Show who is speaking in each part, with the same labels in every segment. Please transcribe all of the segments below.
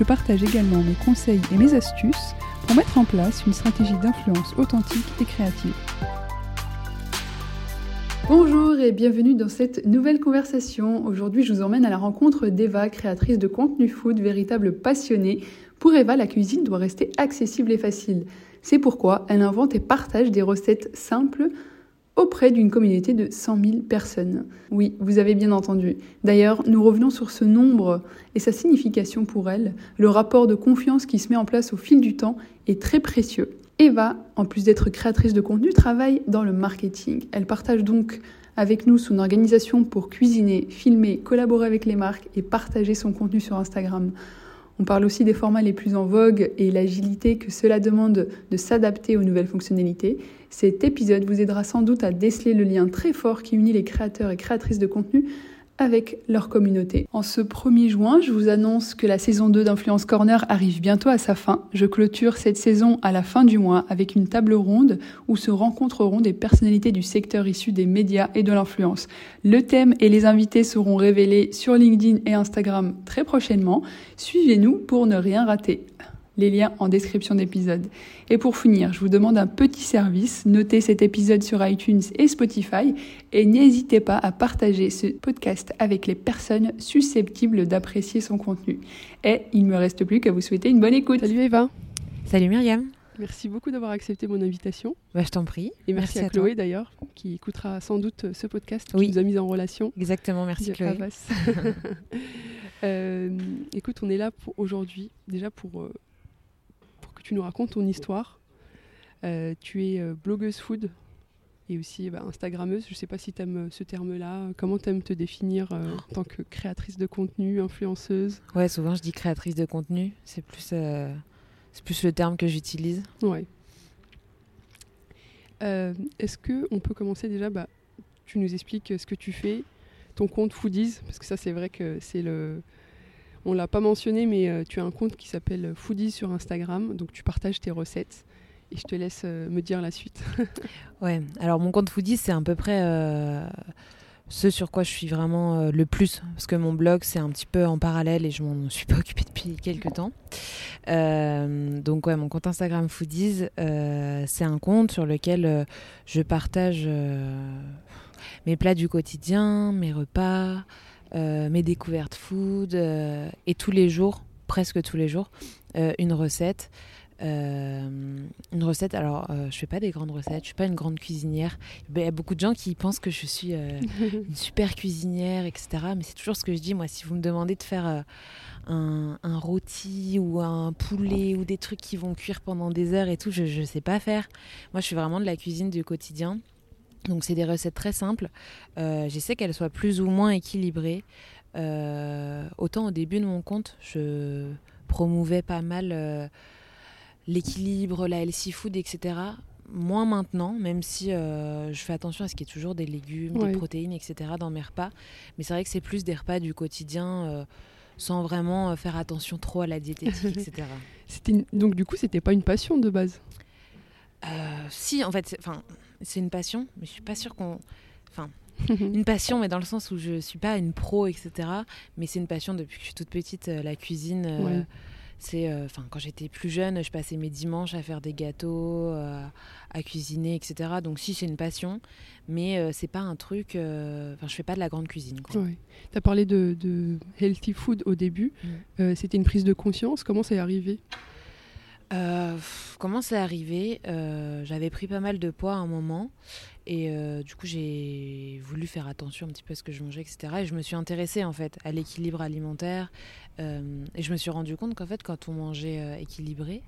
Speaker 1: Je partage également mes conseils et mes astuces pour mettre en place une stratégie d'influence authentique et créative. Bonjour et bienvenue dans cette nouvelle conversation. Aujourd'hui, je vous emmène à la rencontre d'Eva, créatrice de contenu food, véritable passionnée. Pour Eva, la cuisine doit rester accessible et facile. C'est pourquoi elle invente et partage des recettes simples auprès d'une communauté de 100 000 personnes. Oui, vous avez bien entendu. D'ailleurs, nous revenons sur ce nombre et sa signification pour elle. Le rapport de confiance qui se met en place au fil du temps est très précieux. Eva, en plus d'être créatrice de contenu, travaille dans le marketing. Elle partage donc avec nous son organisation pour cuisiner, filmer, collaborer avec les marques et partager son contenu sur Instagram. On parle aussi des formats les plus en vogue et l'agilité que cela demande de s'adapter aux nouvelles fonctionnalités. Cet épisode vous aidera sans doute à déceler le lien très fort qui unit les créateurs et créatrices de contenu avec leur communauté. En ce 1er juin, je vous annonce que la saison 2 d'Influence Corner arrive bientôt à sa fin. Je clôture cette saison à la fin du mois avec une table ronde où se rencontreront des personnalités du secteur issu des médias et de l'influence. Le thème et les invités seront révélés sur LinkedIn et Instagram très prochainement. Suivez-nous pour ne rien rater les liens en description d'épisode. Et pour finir, je vous demande un petit service, notez cet épisode sur iTunes et Spotify et n'hésitez pas à partager ce podcast avec les personnes susceptibles d'apprécier son contenu. Et il me reste plus qu'à vous souhaiter une bonne écoute.
Speaker 2: Salut Eva.
Speaker 3: Salut Myriam.
Speaker 2: Merci beaucoup d'avoir accepté mon invitation.
Speaker 3: Bah, je t'en prie.
Speaker 2: Et merci, à, Chloé d'ailleurs, qui écoutera sans doute ce podcast,
Speaker 3: oui.
Speaker 2: qui nous a mis en relation.
Speaker 3: Exactement, merci Chloé.
Speaker 2: euh, écoute, on est là aujourd'hui, déjà pour euh, tu nous racontes ton histoire. Euh, tu es euh, blogueuse food et aussi bah, Instagrammeuse. Je ne sais pas si tu aimes euh, ce terme-là. Comment tu aimes te définir en tant que créatrice de contenu, influenceuse?
Speaker 3: Ouais, souvent je dis créatrice de contenu. C'est plus, c'est plus le terme que j'utilise.
Speaker 2: Ouais. Est-ce qu'on peut commencer déjà bah, Tu nous expliques ce que tu fais, ton compte Foodies, parce que ça c'est vrai que c'est le on l'a pas mentionné, mais euh, tu as un compte qui s'appelle Foodies sur Instagram, donc tu partages tes recettes. Et je te laisse euh, me dire la suite.
Speaker 3: ouais, alors mon compte Foodies, c'est à peu près euh, ce sur quoi je suis vraiment le plus. Parce que mon blog, c'est un petit peu en parallèle et je m'en suis pas occupée depuis quelques temps. donc, ouais, mon compte Instagram Foodies, c'est un compte sur lequel je partage mes plats du quotidien, mes repas. Euh, mes découvertes food euh, et tous les jours, presque tous les jours, euh, une recette. une recette, alors je fais pas des grandes recettes, je suis pas une grande cuisinière. Il y a beaucoup de gens qui pensent que je suis une super cuisinière, etc. Mais c'est toujours ce que je dis, moi, si vous me demandez de faire un, un, rôti ou un poulet ou des trucs qui vont cuire pendant des heures et tout, je ne sais pas faire. Moi, je suis vraiment de la cuisine du quotidien. Donc c'est des recettes très simples. Euh, J'essaie qu'elles soient plus ou moins équilibrées. Euh, autant au début de mon compte, je promouvais pas mal euh, l'équilibre, la healthy food, etc. Moins maintenant, même si je fais attention à ce qu'il y ait toujours des légumes, des protéines, etc. dans mes repas. Mais c'est vrai que c'est plus des repas du quotidien sans vraiment faire attention trop à la diététique, etc.
Speaker 2: Donc du coup, c'était pas une passion de base?
Speaker 3: Si, en fait, enfin c'est une passion, mais je suis pas sûre qu'on. Enfin, une passion, mais dans le sens où je suis pas une pro, etc. Mais c'est une passion depuis que je suis toute petite. Euh, la cuisine, euh, C'est, euh, enfin, quand j'étais plus jeune, je passais mes dimanches à faire des gâteaux, euh, à cuisiner, etc. Donc si c'est une passion, mais euh, c'est pas un truc. euh, Enfin, je fais pas de la grande cuisine.
Speaker 2: Ouais. Tu as parlé de, de healthy food au début.
Speaker 3: Mm.
Speaker 2: Euh, C'était une prise de conscience. Comment c'est arrivé?
Speaker 3: Euh, comment c'est arrivé? Euh, J'avais pris pas mal de poids à un moment et euh, du coup j'ai voulu faire attention un petit peu à ce que je mangeais, etc. Et je me suis intéressée en fait à l'équilibre alimentaire euh, et je me suis rendu compte qu'en fait quand on mangeait euh, équilibré,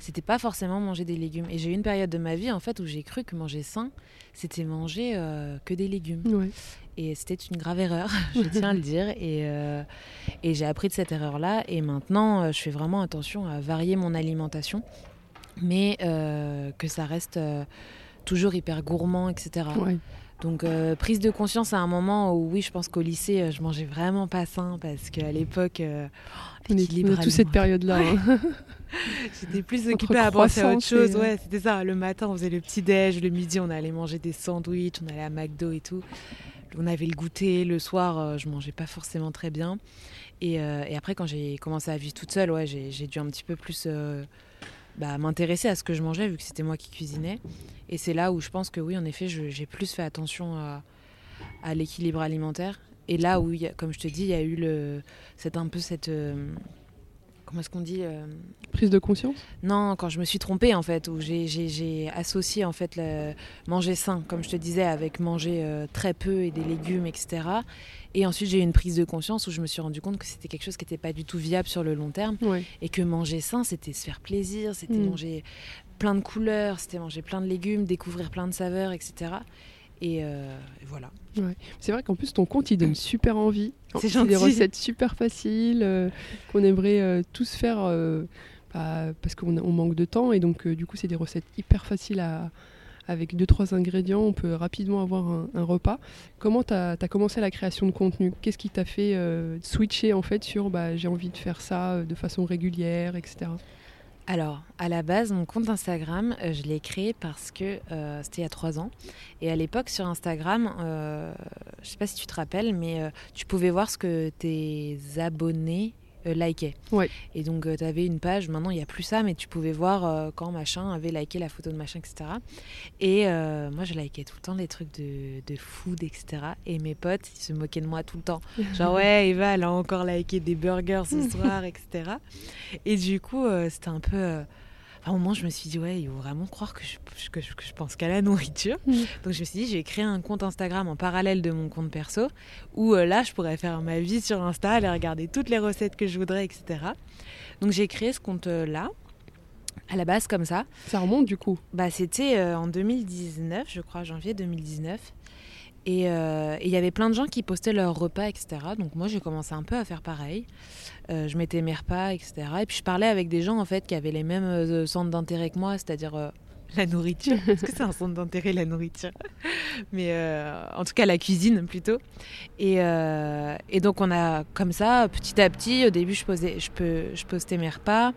Speaker 3: c'était pas forcément manger des légumes. Et j'ai eu une période de ma vie en fait où j'ai cru que manger sain, c'était manger euh, que des légumes.
Speaker 2: Ouais.
Speaker 3: Et c'était une grave erreur, je tiens à le dire. Et, et j'ai appris de cette erreur-là. Et maintenant, je fais vraiment attention à varier mon alimentation, mais que ça reste toujours hyper gourmand, etc.
Speaker 2: Ouais.
Speaker 3: Donc, euh, prise de conscience à un moment où, oui, je pense qu'au lycée, euh, je mangeais vraiment pas sain parce qu'à l'époque, euh,
Speaker 2: On est, tous cette période-là. hein.
Speaker 3: J'étais plus
Speaker 2: Entre
Speaker 3: occupée à penser à autre
Speaker 2: et,
Speaker 3: chose. Ouais, c'était ça. Le matin, on faisait le petit-déj. Le midi, on allait manger des sandwichs. On allait à McDo et tout. On avait le goûter. Le soir, euh, je mangeais pas forcément très bien. Et, euh, et après, quand j'ai commencé à vivre toute seule, ouais, j'ai dû un petit peu plus bah, m'intéresser à ce que je mangeais, vu que c'était moi qui cuisinais. Et c'est là où je pense que oui, en effet, j'ai plus fait attention à, l'équilibre alimentaire. Et là où, comme je te dis, il y a eu le, un peu cette... euh, comment est-ce qu'on dit euh,
Speaker 2: prise de conscience
Speaker 3: non, quand je me suis trompée en fait, où j'ai- associé en fait le manger sain, comme je te disais, avec manger euh, très peu et des légumes, etc. Et ensuite j'ai eu une prise de conscience où je me suis rendu compte que c'était quelque chose qui n'était pas du tout viable sur le long terme
Speaker 2: Ouais.
Speaker 3: et que manger sain c'était se faire plaisir, c'était
Speaker 2: Mm.
Speaker 3: manger plein de couleurs, c'était manger plein de légumes, découvrir plein de saveurs, etc. Et, euh, et voilà.
Speaker 2: C'est vrai qu'en plus, ton compte, il donne super envie.
Speaker 3: C'est
Speaker 2: des
Speaker 3: gentil.
Speaker 2: recettes super faciles euh, qu'on aimerait euh, tous faire bah, parce qu'on manque de temps. Et donc, du coup, c'est des recettes hyper faciles à. Avec deux, trois ingrédients, on peut rapidement avoir un, un repas. Comment tu as, commencé la création de contenu? Qu'est-ce qui t'a fait switcher en fait sur bah, j'ai envie de faire ça de façon régulière, etc.
Speaker 3: Alors, à la base, mon compte Instagram, euh, je l'ai créé parce que euh, c'était il y a trois ans. Et à l'époque, sur Instagram, euh, je sais pas si tu te rappelles, mais tu pouvais voir ce que tes abonnés likaient.
Speaker 2: Ouais.
Speaker 3: Et donc, tu avais une page, maintenant, il n'y a plus ça, mais tu pouvais voir euh, quand machin avait liké la photo de machin, etc. Et euh, moi, je likais tout le temps des trucs de, de food, etc. Et mes potes, ils se moquaient de moi tout le temps. Genre, ouais, Eva, elle a encore liké des burgers ce soir, etc. Et du coup, euh, c'était un peu. À un moment, je me suis dit, ouais, il faut vraiment croire que je, que je, que je pense qu'à la nourriture.
Speaker 2: Mm.
Speaker 3: Donc, je me suis dit, je vais créer un compte Instagram en parallèle de mon compte perso, où euh, là, je pourrais faire ma vie sur Insta, aller regarder toutes les recettes que je voudrais, etc. Donc, j'ai créé ce compte-là, à la base, comme ça.
Speaker 2: Ça remonte du coup.
Speaker 3: Bah, c'était euh, en 2019, je crois, janvier 2019. Et euh, et il y avait plein de gens qui postaient leurs repas, etc. Donc moi, j'ai commencé un peu à faire pareil. Euh, je mettais mes repas, etc. Et puis je parlais avec des gens en fait qui avaient les mêmes euh, centres d'intérêt que moi, c'est-à-dire la nourriture. Est-ce que c'est un centre d'intérêt la nourriture Mais en tout cas la cuisine plutôt. Et, et donc on a comme ça, petit à petit, au début je, posais, je, peux, je postais mes repas.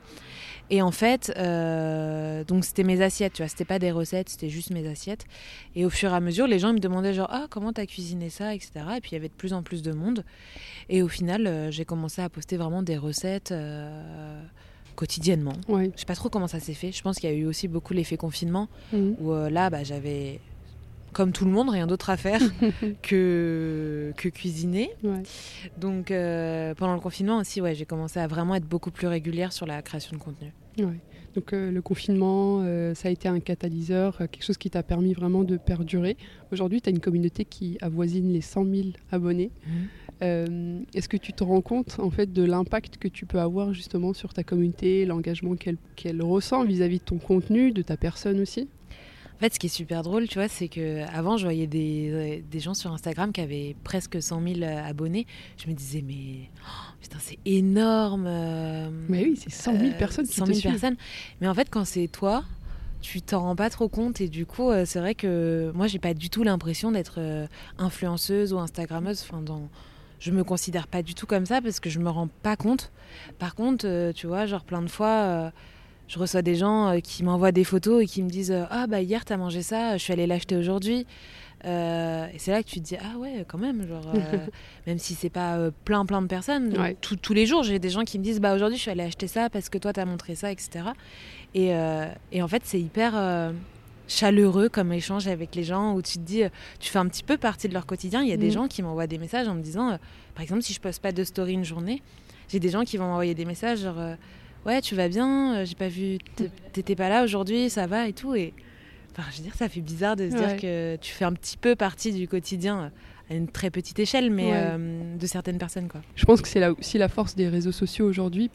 Speaker 3: Et en fait, euh, donc c'était mes assiettes, tu vois, c'était pas des recettes, c'était juste mes assiettes. Et au fur et à mesure, les gens ils me demandaient genre ah comment t'as cuisiné ça, etc. Et puis il y avait de plus en plus de monde. Et au final, euh, j'ai commencé à poster vraiment des recettes euh, quotidiennement.
Speaker 2: Ouais.
Speaker 3: Je sais pas trop comment ça s'est fait. Je pense qu'il y a eu aussi beaucoup l'effet confinement
Speaker 2: Mhm.
Speaker 3: où là, bah, j'avais comme tout le monde rien d'autre à faire que que cuisiner.
Speaker 2: Ouais.
Speaker 3: Donc euh, pendant le confinement aussi, ouais, j'ai commencé à vraiment être beaucoup plus régulière sur la création de contenu.
Speaker 2: Ouais. Donc euh, le confinement, euh, ça a été un catalyseur, quelque chose qui t'a permis vraiment de perdurer. Aujourd'hui, tu as une communauté qui avoisine les 100 000 abonnés. Euh, Est-ce que tu te rends compte en fait de l'impact que tu peux avoir justement sur ta communauté, l'engagement qu'elle qu'elle ressent vis-à-vis de ton contenu, de ta personne aussi?
Speaker 3: En fait, ce qui est super drôle, tu vois, c'est que avant, je voyais des, des gens sur Instagram qui avaient presque 100 000 abonnés. Je me disais, mais oh, putain, c'est énorme. euh,
Speaker 2: Mais oui, c'est 100 000
Speaker 3: euh,
Speaker 2: personnes qui
Speaker 3: 100
Speaker 2: te
Speaker 3: 000
Speaker 2: suivent.
Speaker 3: personnes. Mais en fait, quand c'est toi, tu t'en rends pas trop compte. Et du coup, euh, c'est vrai que moi, j'ai pas du tout l'impression d'être euh, influenceuse ou Instagrammeuse. Enfin, dans... Je me considère pas du tout comme ça parce que je me rends pas compte. Par contre, euh, tu vois, genre plein de fois. Je reçois des gens euh, qui m'envoient des photos et qui me disent euh, Ah, bah hier, t'as mangé ça, je suis allée l'acheter aujourd'hui. Euh, et c'est là que tu te dis, ah ouais, quand même, genre, euh, même si c'est pas euh, plein, plein de personnes,
Speaker 2: Ouais.
Speaker 3: tout- tous les jours, j'ai des gens qui me disent, bah aujourd'hui, je suis allée acheter ça parce que toi, t'as montré ça, etc. Et, et en fait, c'est hyper chaleureux comme échange avec les gens où tu te dis, tu fais un petit peu partie de leur quotidien. Il y a des
Speaker 2: Mhm.
Speaker 3: gens qui m'envoient des messages en me disant, par exemple, si je poste pas de story une journée, j'ai des gens qui vont m'envoyer des messages genre, ouais, tu vas bien, euh, j'ai pas vu, t'étais pas là aujourd'hui, ça va et tout. Et enfin, je veux dire, ça fait bizarre de se
Speaker 2: Ouais.
Speaker 3: dire que tu fais un petit peu partie du quotidien à une très petite échelle, mais
Speaker 2: Ouais.
Speaker 3: euh, de certaines personnes, quoi.
Speaker 2: Je pense que c'est là aussi la force des réseaux sociaux aujourd'hui,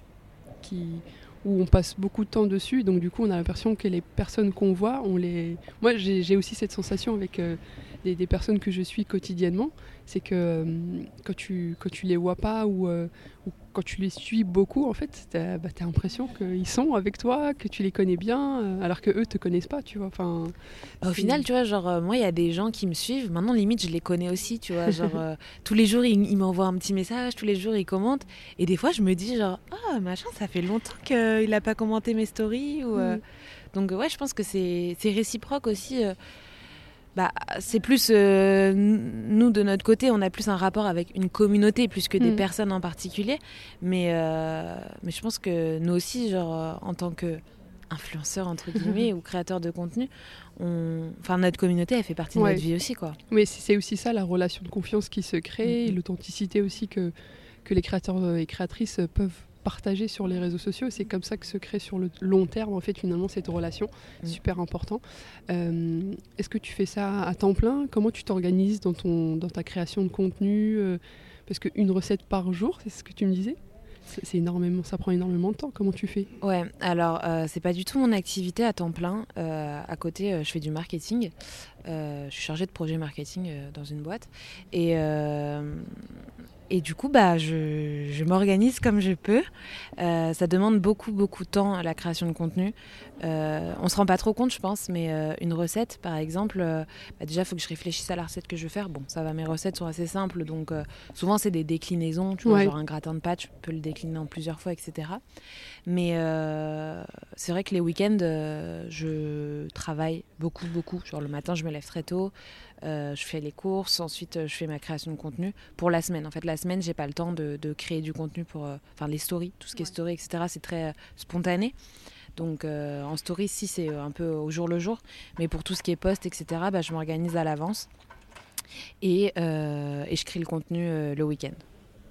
Speaker 2: qui où on passe beaucoup de temps dessus. Donc du coup, on a l'impression que les personnes qu'on voit, on les. Moi, j'ai j'ai aussi cette sensation avec euh, des, des personnes que je suis quotidiennement, c'est que euh, quand tu quand tu les vois pas ou, euh, ou quand tu les suis beaucoup, en fait, t'as bah, l'impression qu'ils sont avec toi, que tu les connais bien, euh, alors que eux te connaissent pas, tu vois. Enfin.
Speaker 3: Bah, au final, tu vois, genre, euh, moi, il y a des gens qui me suivent. Maintenant, limite, je les connais aussi, tu vois. Genre, euh, tous les jours, ils, ils m'envoient un petit message, tous les jours, ils commentent. Et des fois, je me dis, genre, ah, machin, ça fait longtemps qu'il n'a pas commenté mes stories. Ou, euh,
Speaker 2: Mm.
Speaker 3: Donc, ouais, je pense que c'est réciproque aussi. Bah, c'est plus, euh, nous, de notre côté, on a plus un rapport avec une communauté plus que des
Speaker 2: Mm.
Speaker 3: personnes en particulier. Mais, euh, mais je pense que nous aussi, genre, euh, en tant que influenceurs, entre guillemets, ou créateurs de contenu, on... enfin, notre communauté, elle fait partie de
Speaker 2: Ouais.
Speaker 3: notre vie aussi, quoi.
Speaker 2: Mais c'est aussi ça, la relation de confiance qui se crée,
Speaker 3: Mhm.
Speaker 2: l'authenticité aussi que, que les créateurs et créatrices peuvent partager sur les réseaux sociaux. C'est comme ça que se crée sur le long terme, en fait, finalement, cette relation.
Speaker 3: Mhm.
Speaker 2: Super important. Euh, Est-ce que tu fais ça à temps plein? Comment tu t'organises dans, ton- dans ta création de contenu euh, Parce qu'une recette par jour, c'est ce que tu me disais? C'est énormément, ça prend énormément de temps. Comment tu fais?
Speaker 3: Ouais, alors euh, c'est pas du tout mon activité à temps plein. Euh, à côté, euh, je fais du marketing. Je suis chargée de projet marketing dans une boîte. Et, et du coup, bah, je, je m'organise comme je peux. Euh, ça demande beaucoup, beaucoup de temps la création de contenu. Euh, on se rend pas trop compte, je pense, mais euh, une recette, par exemple, euh, bah, déjà, il faut que je réfléchisse à la recette que je veux faire. Bon, ça va, mes recettes sont assez simples, donc souvent c'est des déclinaisons. Tu vois,
Speaker 2: Ouais.
Speaker 3: genre un gratin de pâte, tu peux le décliner en plusieurs fois, etc. Mais c'est vrai que les week-ends, je travaille beaucoup, beaucoup. Genre le matin, je me lève très tôt, euh, je fais les courses, ensuite euh, je fais ma création de contenu pour la semaine. En fait, la semaine, j'ai pas le temps de, de créer du contenu pour, euh, enfin les stories, tout ce qui est story, etc. C'est très euh, spontané. Donc euh, en story, si c'est un peu au jour le jour, mais pour tout ce qui est post, etc. Bah, je m'organise à l'avance et, euh, et je crée le contenu euh, le week-end.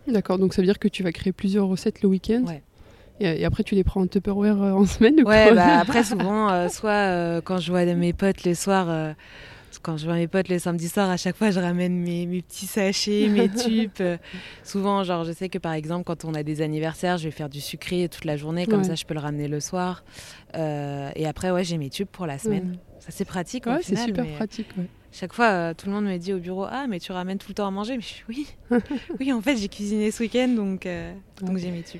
Speaker 2: D'accord, donc ça veut dire que tu vas créer plusieurs recettes le week-end
Speaker 3: Ouais.
Speaker 2: et, après tu les prends en Tupperware en semaine ou
Speaker 3: Ouais,
Speaker 2: quoi
Speaker 3: bah après souvent, euh, soit euh, quand je vois mes potes le soir, euh, quand je vois mes potes le samedi soir, à chaque fois je ramène mes, mes petits sachets, mes tubes. euh, souvent, genre je sais que par exemple quand on a des anniversaires, je vais faire du sucré toute la journée, comme
Speaker 2: Ouais.
Speaker 3: ça je peux le ramener le soir. Euh, et après ouais, j'ai mes tubes pour la semaine. Ça c'est pratique.
Speaker 2: Ouais, c'est super
Speaker 3: mais
Speaker 2: pratique. ouais.
Speaker 3: Chaque fois, euh, tout le monde me dit au bureau, ah mais tu ramènes tout le temps à manger? Mais je suis oui, oui en fait j'ai cuisiné ce week-end donc euh, donc j'ai mes tubes.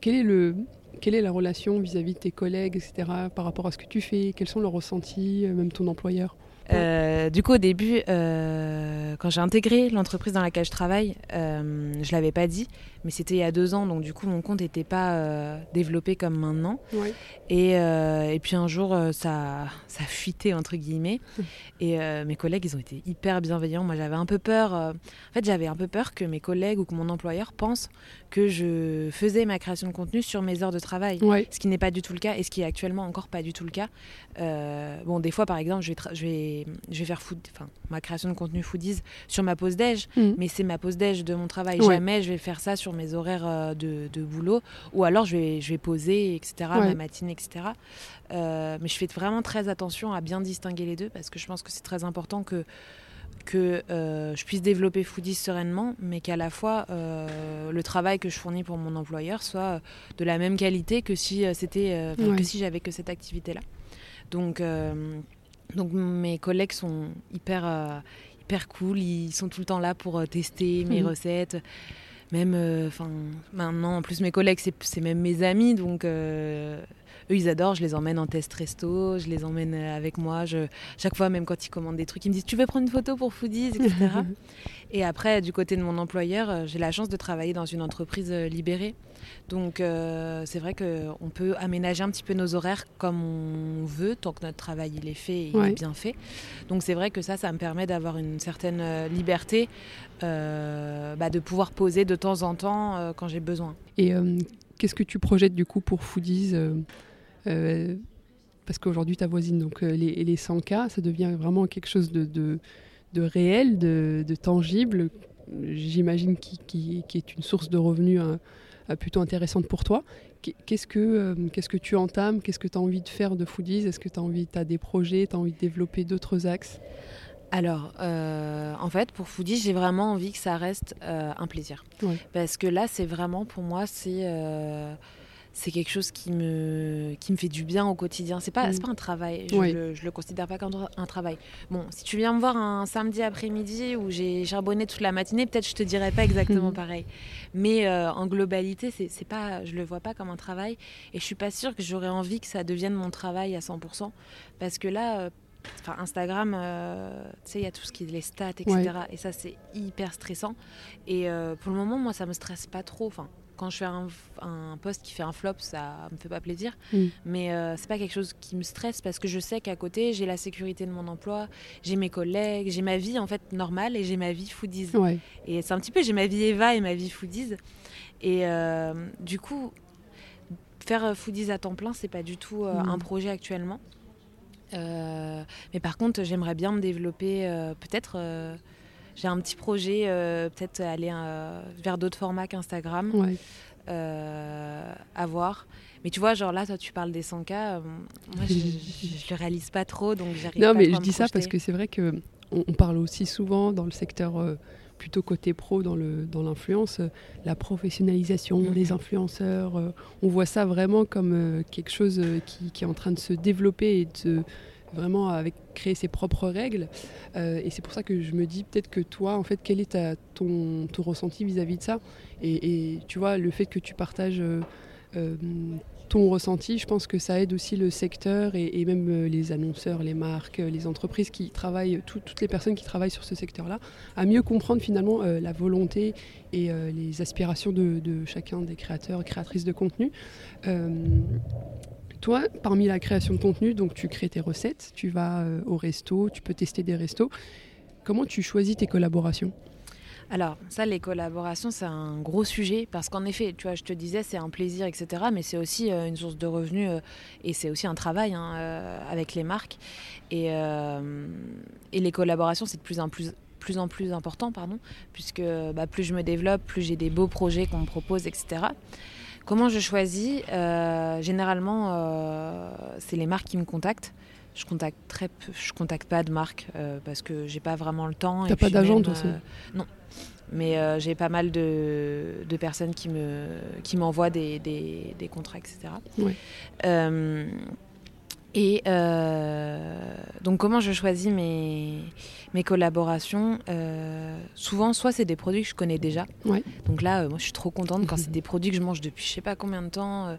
Speaker 2: Quel est le, quelle est la relation vis-à-vis de tes collègues, etc., par rapport à ce que tu fais? Quels sont leurs ressentis, euh, même ton employeur?
Speaker 3: Euh, du coup, au début, euh, quand j'ai intégré l'entreprise dans laquelle je travaille, euh, je l'avais pas dit, mais c'était il y a deux ans, donc du coup, mon compte n'était pas euh, développé comme maintenant.
Speaker 2: Ouais.
Speaker 3: Et, et puis un jour, ça, ça a fuité, entre guillemets. Et mes collègues, ils ont été hyper bienveillants. Moi, j'avais un peu peur. en fait, j'avais un peu peur que mes collègues ou que mon employeur pensent que je faisais ma création de contenu sur mes heures de travail.
Speaker 2: Ouais.
Speaker 3: Ce qui n'est pas du tout le cas et ce qui est actuellement encore pas du tout le cas. Bon, des fois, par exemple, je vais, tra- je vais, je vais faire food, enfin, ma création de contenu foodies sur ma pause déj,
Speaker 2: Mhm.
Speaker 3: mais c'est ma pause déj de mon travail.
Speaker 2: Ouais.
Speaker 3: Jamais je vais faire ça sur mes horaires euh, de, de boulot ou alors je vais, je vais poser, etc.,
Speaker 2: Ouais.
Speaker 3: ma matinée, etc. Euh, mais je fais vraiment très attention à bien distinguer les deux parce que je pense que c'est très important que que euh, je puisse développer Foodies sereinement, mais qu'à la fois euh, le travail que je fournis pour mon employeur soit de la même qualité que si c'était euh, enfin,
Speaker 2: Ouais.
Speaker 3: que si j'avais que cette activité-là. Donc donc mes collègues sont hyper euh, hyper cool, ils sont tout le temps là pour euh, tester mes
Speaker 2: Mhm.
Speaker 3: recettes. Même, euh, maintenant, en plus mes collègues, c'est même mes amis, donc euh, eux, ils adorent. Je les emmène en test resto, je les emmène avec moi. Je, chaque fois, même quand ils commandent des trucs, ils me disent Tu veux prendre une photo pour Foodies, etc. Et après, du côté de mon employeur, j'ai la chance de travailler dans une entreprise libérée. Donc euh, c'est vrai qu'on peut aménager un petit peu nos horaires comme on veut, tant que notre travail il est fait et il est bien fait. Donc c'est vrai que ça, ça me permet d'avoir une certaine euh, liberté, euh, bah, de pouvoir poser de temps en temps euh, quand j'ai besoin.
Speaker 2: Et qu'est-ce que tu projettes du coup pour Foodies Parce qu'aujourd'hui, ta voisine, donc les, les 100K, ça devient vraiment quelque chose de, de, de réel, de, de tangible, j'imagine qui, qui, qui est une source de revenus hein, plutôt intéressante pour toi. Qu'est- Qu'est-ce que, euh, qu'est-ce que tu entames? Qu'est-ce que tu as envie de faire de Foodies? Est-ce que tu as envie, as des projets, tu as envie de développer d'autres axes?
Speaker 3: Alors, euh, en fait, pour Foodie, j'ai vraiment envie que ça reste euh, un plaisir. Parce que là, c'est vraiment, pour moi, c'est euh, c'est quelque chose qui me, qui me fait du bien au quotidien. C'est pas,
Speaker 2: Mm.
Speaker 3: pas un travail. Je,
Speaker 2: Ouais.
Speaker 3: le, je le considère pas comme un travail. Bon, si tu viens me voir un samedi après-midi où j'ai charbonné toute la matinée, peut-être je te dirais pas exactement pareil. Mais euh, en globalité, c'est c'est pas, je le vois pas comme un travail. Et je suis pas sûre que j'aurais envie que ça devienne mon travail à 100%. Parce que là, euh, enfin Instagram, euh, tu sais, il y a tout ce qui est les stats, etc. Et ça, c'est hyper stressant. Et euh, pour le moment, moi, ça me stresse pas trop. Enfin, quand je fais un, un post qui fait un flop, ça me fait pas plaisir.
Speaker 2: Mm.
Speaker 3: Mais euh, c'est pas quelque chose qui me stresse parce que je sais qu'à côté, j'ai la sécurité de mon emploi, j'ai mes collègues, j'ai ma vie en fait normale et j'ai ma vie foodies.
Speaker 2: Ouais.
Speaker 3: Et c'est un petit peu, j'ai ma vie Eva et ma vie foodies. Et euh, du coup, faire euh, foodies à temps plein, c'est pas du tout euh, un projet actuellement. Mais par contre, j'aimerais bien me développer, peut-être. J'ai un petit projet, euh, peut-être aller euh, vers d'autres formats qu'Instagram,
Speaker 2: Ouais.
Speaker 3: euh, à voir. Mais tu vois, genre là, toi, tu parles des 100K. euh, moi, je, je, le réalise pas trop, donc j'arrive
Speaker 2: Non,
Speaker 3: pas
Speaker 2: mais je dis ça parce que c'est vrai que on, on parle aussi souvent dans le secteur euh, plutôt côté pro, dans le dans l'influence, la professionnalisation
Speaker 3: Mhm.
Speaker 2: des influenceurs. on voit ça vraiment comme quelque chose qui, qui est en train de se développer et de vraiment avec créer ses propres règles. Euh, et c'est pour ça que je me dis peut-être que toi, en fait, quel est ton, ressenti vis-à-vis de ça? Et, tu vois, le fait que tu partages euh, euh, ton ressenti, je pense que ça aide aussi le secteur et, même les annonceurs, les marques, les entreprises qui travaillent, tout- toutes les personnes qui travaillent sur ce secteur-là, à mieux comprendre finalement la volonté et les aspirations de, chacun des créateurs et créatrices de contenu. Toi, parmi la création de contenu, donc tu crées tes recettes, tu vas euh, au resto, tu peux tester des restos. Comment tu choisis tes collaborations?
Speaker 3: Alors, ça, les collaborations, c'est un gros sujet parce qu'en effet, tu vois, je te disais, c'est un plaisir, etc. Mais c'est aussi euh, une source de revenus euh, et c'est aussi un travail hein, avec les marques. Et, les collaborations, c'est de plus en plus plus en plus important, pardon, puisque bah, plus je me développe, plus j'ai des beaux projets qu'on me propose, etc. Comment je choisis Euh, Généralement, euh, c'est les marques qui me contactent. Je contacte très peu, je contacte pas de marques euh, parce que j'ai pas vraiment le temps.
Speaker 2: T'as pas
Speaker 3: même,
Speaker 2: aussi
Speaker 3: Non, mais j'ai pas mal de, de personnes qui me qui m'envoient des, des, des contrats, etc.
Speaker 2: Ouais.
Speaker 3: Et euh, donc comment je choisis mes, mes collaborations Euh, Souvent, soit c'est des produits que je connais déjà.
Speaker 2: Ouais.
Speaker 3: Donc là, euh, moi, je suis trop contente quand c'est des produits que je mange depuis je sais pas combien de temps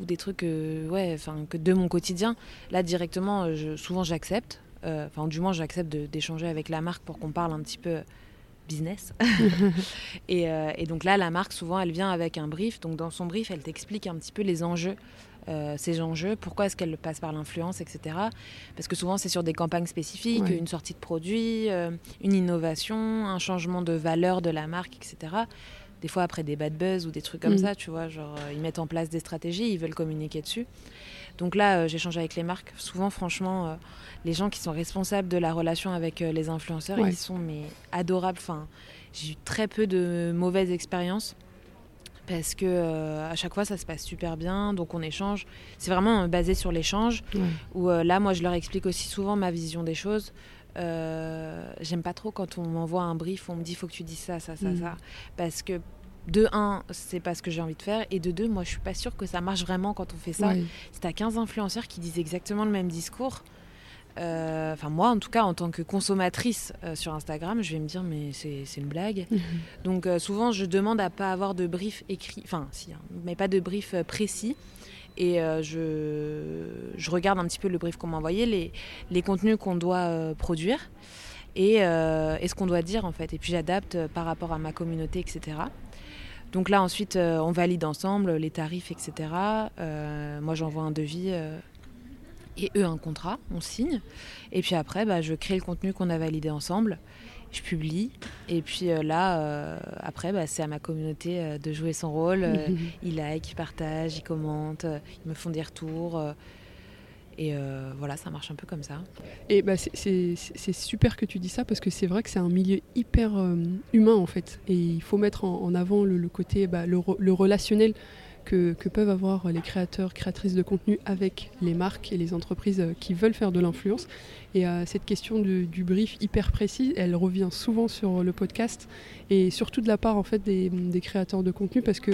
Speaker 3: ou des trucs, ouais, que de mon quotidien. Là, directement, je- souvent j'accepte. Enfin, du moins, j'accepte d'échanger avec la marque pour qu'on parle un petit peu business. et, et donc là, la marque, souvent, elle vient avec un brief. Donc dans son brief, elle t'explique un petit peu les enjeux, euh, ces enjeux, pourquoi est-ce qu'elle passe par l'influence, etc. Parce que souvent, c'est sur des campagnes spécifiques,
Speaker 2: Ouais.
Speaker 3: une sortie de produit, euh, une innovation, un changement de valeur de la marque, etc. Des fois, après des bad buzz ou des trucs comme
Speaker 2: Mm.
Speaker 3: ça, tu vois, genre, euh, ils mettent en place des stratégies, ils veulent communiquer dessus. Donc là, euh, j'échange avec les marques. Souvent, franchement, les gens qui sont responsables de la relation avec les influenceurs,
Speaker 2: Ouais.
Speaker 3: ils sont mais adorables. Enfin, j'ai eu très peu de mauvaises expériences parce que euh, à chaque fois ça se passe super bien, donc on échange. C'est vraiment euh, basé sur l'échange.
Speaker 2: Ouais.
Speaker 3: Où euh, là, moi, je leur explique aussi souvent ma vision des choses. J'aime pas trop quand on m'envoie un brief, on me dit faut que tu dises ça, ça, ça,
Speaker 2: Mhm.
Speaker 3: ça, parce que de un, c'est pas ce que j'ai envie de faire, et de deux, moi, je suis pas sûre que ça marche vraiment quand on fait ça. Si t'as 15 influenceurs qui disent exactement le même discours, euh, enfin moi en tout cas en tant que consommatrice euh, sur Instagram, je vais me dire mais c'est une blague.
Speaker 2: Mhm.
Speaker 3: Donc euh, souvent je demande à pas avoir de brief écrit, enfin si, hein, mais pas de brief précis. Et je, je regarde un petit peu le brief qu'on m'a envoyé, les, les contenus qu'on doit produire et, et ce qu'on doit dire en fait. Et puis j'adapte par rapport à ma communauté, etc. Donc là, ensuite, on valide ensemble les tarifs, etc. moi, j'envoie un devis et eux un contrat, on signe. Et puis après, bah, je crée le contenu qu'on a validé ensemble, je publie. Et puis euh, là, euh, après, bah, c'est à ma communauté euh, de jouer son rôle. ils like, ils partagent, ils commentent, ils me font des retours. et voilà, ça marche un peu comme ça.
Speaker 2: Et bah, c'est super que tu dis ça parce que c'est vrai que c'est un milieu hyper humain en fait. Et il faut mettre en, avant le, côté, bah, le, le relationnel que, peuvent avoir les créateurs, créatrices de contenu avec les marques et les entreprises euh, qui veulent faire de l'influence. Et euh, cette question du, brief hyper précis, elle revient souvent sur le podcast et surtout de la part en fait des, créateurs de contenu parce que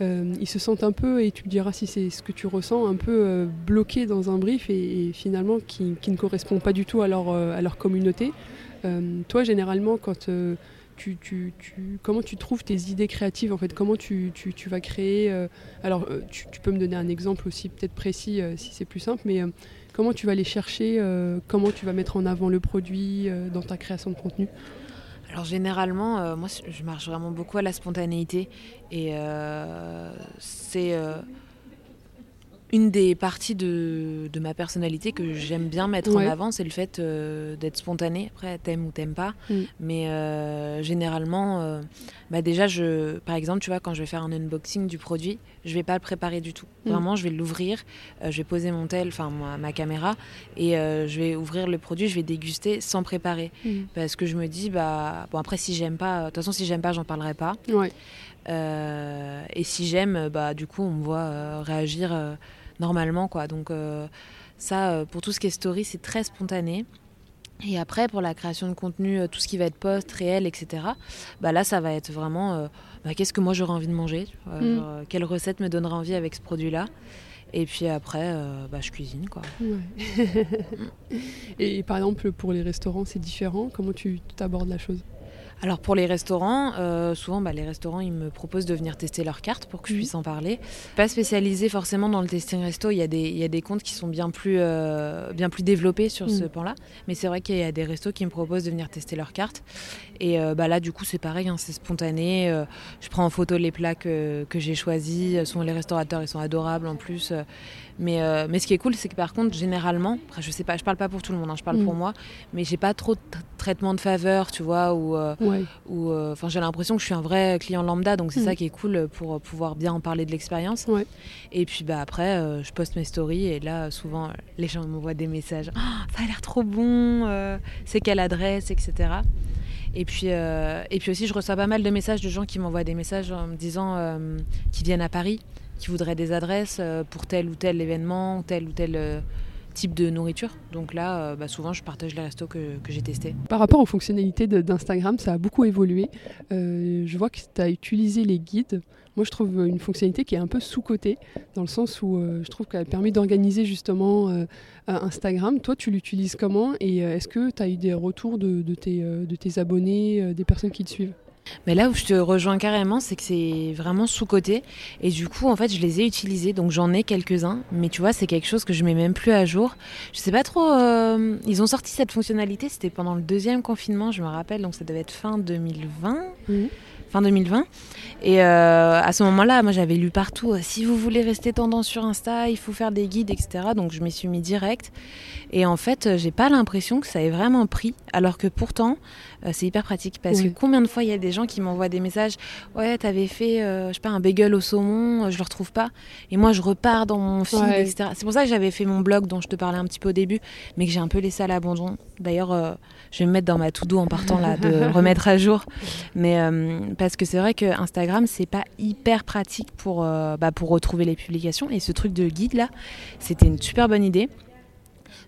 Speaker 2: euh, ils se sentent un peu, et tu me diras si c'est ce que tu ressens, un peu bloqués dans un brief et, finalement qui, ne correspond pas du tout à leur, à leur communauté. toi, généralement, quand tu, comment tu trouves tes idées créatives en fait? Comment tu, vas créer euh, Alors, euh, tu, peux me donner un exemple aussi peut-être précis euh, si c'est plus simple, mais comment tu vas les chercher Comment tu vas mettre en avant le produit dans ta création de contenu?
Speaker 3: Alors généralement, moi je marche vraiment beaucoup à la spontanéité et c'est une des parties de, de, ma personnalité que j'aime bien mettre en avant, c'est le fait euh, d'être spontané. Après, t'aimes ou t'aimes pas. Mm. Mais euh, généralement, euh, bah déjà, je, par exemple, tu vois, quand je vais faire un unboxing du produit, je vais pas le préparer du tout. Mm. Vraiment, je vais l'ouvrir, je vais poser mon tel, enfin ma, caméra, et je vais ouvrir le produit, je vais déguster sans préparer. Mm. Parce que je me dis, bah, bon, après, si j'aime pas, de toute façon, si j'aime pas, j'en parlerai pas.
Speaker 2: Ouais.
Speaker 3: et si j'aime, bah, du coup, on me voit réagir normalement quoi. Donc euh, ça, euh, pour tout ce qui est story, c'est très spontané. Et après, pour la création de contenu, euh, tout ce qui va être post, réel, etc., bah là, ça va être vraiment bah, qu'est-ce que moi j'aurais envie de manger mm. Quelle recette me donnera envie avec ce produit-là Et puis après, bah, je cuisine. Quoi.
Speaker 2: Et par exemple, pour les restaurants, c'est différent? Comment tu t'abordes la chose?
Speaker 3: Alors pour les restaurants, euh, souvent bah, les restaurants ils me proposent de venir tester leurs cartes pour que je mhm. puisse en parler. Pas spécialisé forcément dans le testing resto, il y a des, il y a des comptes qui sont bien plus, euh, bien plus développés sur ce mhm. pan-là. Mais c'est vrai qu'il y a des restos qui me proposent de venir tester leurs cartes. Et euh, bah, là du coup c'est pareil, hein, c'est spontané. je prends en photo les plats que, que j'ai choisis. Souvent les restaurateurs ils sont adorables en plus. Mais, euh, mais ce qui est cool, c'est que par contre, généralement, après, je sais pas, je parle pas pour tout le monde, hein, je parle pour mm. moi, mais j'ai pas trop de traitement de faveur, tu vois, ou, euh, euh, enfin, j'ai l'impression que je suis un vrai client lambda, donc c'est mm. ça qui est cool pour pouvoir bien en parler de l'expérience. Et puis bah après, je poste mes stories et là, souvent, les gens m'envoient des messages, oh, ça a l'air trop bon, c'est quelle adresse, etc. Et puis, et puis aussi, je reçois pas mal de messages de gens qui m'envoient des messages en me disant qu'ils viennent à Paris qui voudraient des adresses euh, pour tel ou tel événement, tel ou tel euh, type de nourriture. Donc là, euh, bah, souvent, je partage les restos que, j'ai testés.
Speaker 2: Par rapport aux fonctionnalités d'Instagram, ça a beaucoup évolué. je vois que tu as utilisé les guides. Moi, je trouve une fonctionnalité qui est un peu sous-cotée, dans le sens où je trouve qu'elle permet d'organiser justement Instagram. Toi, tu l'utilises comment Et est-ce que tu as eu des retours de, tes, de tes abonnés, des personnes qui te suivent?
Speaker 3: Mais là où je te rejoins carrément, c'est que c'est vraiment sous-côté. Et du coup, en fait, je les ai utilisés. Donc j'en ai quelques-uns. Mais tu vois, c'est quelque chose que je mets même plus à jour. Je sais pas trop. Euh, ils ont sorti cette fonctionnalité. C'était pendant le deuxième confinement, je me rappelle. Donc ça devait être fin 2020 fin 2020. Et euh, à ce moment-là, moi j'avais lu partout, euh, si vous voulez rester tendance sur Insta, il faut faire des guides, etc. Donc je m'y suis mis direct. Et en fait, euh, j'ai pas l'impression que ça ait vraiment pris, alors que pourtant, c'est hyper pratique. Parce que combien de fois il y a des gens qui m'envoient des messages, ouais, t'avais fait, je sais pas, un bagel au saumon, je le retrouve pas. Et moi je repars dans mon feed, etc. C'est pour ça que j'avais fait mon blog dont je te parlais un petit peu au début, mais que j'ai un peu laissé à l'abandon. D'ailleurs, je vais me mettre dans ma to-do en partant là, de remettre à jour. Mais parce que c'est vrai que Instagram c'est pas hyper pratique pour, euh, bah, pour retrouver les publications et ce truc de guide là c'était une super bonne idée.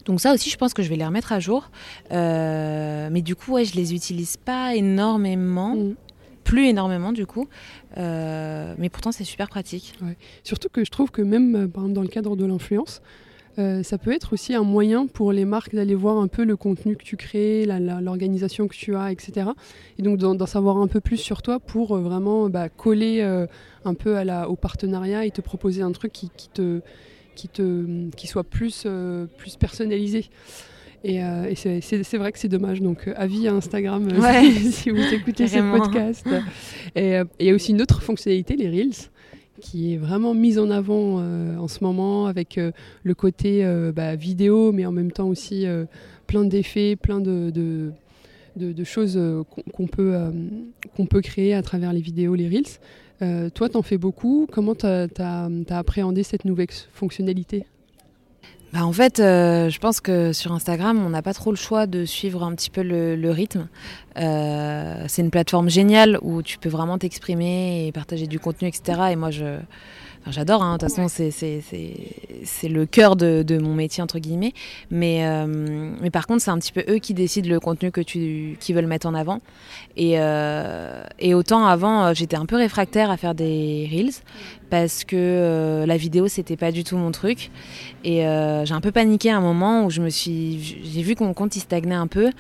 Speaker 3: Donc ça aussi je pense que je vais les remettre à jour. Euh, mais du coup ouais je les utilise pas énormément. Mm. Plus énormément du coup, euh, mais pourtant c'est super pratique.
Speaker 2: Surtout que je trouve que même dans le cadre de l'influence, euh, ça peut être aussi un moyen pour les marques d'aller voir un peu le contenu que tu crées, l'organisation que tu as, etc. Et donc d'en savoir un peu plus sur toi pour euh, vraiment bah, coller euh, un peu à la, au partenariat et te proposer un truc qui, te, qui, te, qui soit plus, plus personnalisé. Et, euh, et c'est- vrai que c'est dommage. Donc, avis à Instagram
Speaker 3: Ouais.
Speaker 2: si vous écoutez ce podcast. Et et il y a aussi une autre fonctionnalité, les Reels, qui est vraiment mise en avant euh, en ce moment avec euh, le côté euh, bah, vidéo, mais en même temps aussi plein d'effets, plein de, de, choses qu'on peut, peut créer à travers les vidéos, les Reels. Toi, t'en fais beaucoup. Comment t'as as, appréhendé cette nouvelle fonctionnalité?
Speaker 3: Bah, en fait, euh, je pense que sur Instagram, on n'a pas trop le choix de suivre un petit peu le, le rythme. Euh, c'est une plateforme géniale où tu peux vraiment t'exprimer et partager du contenu, etc. Et moi, je, enfin, j'adore. hein. De toute façon, c'est, le cœur de, de mon métier entre guillemets. Mais, euh, mais par contre, c'est un petit peu eux qui décident le contenu que tu, qu'ils veulent mettre en avant. Et, euh, et autant avant, euh, j'étais un peu réfractaire à faire des reels parce que euh, la vidéo, c'était pas du tout mon truc. Et j'ai un peu paniqué à un moment où je me suis, j'ai vu que mon compte il stagnait un peu.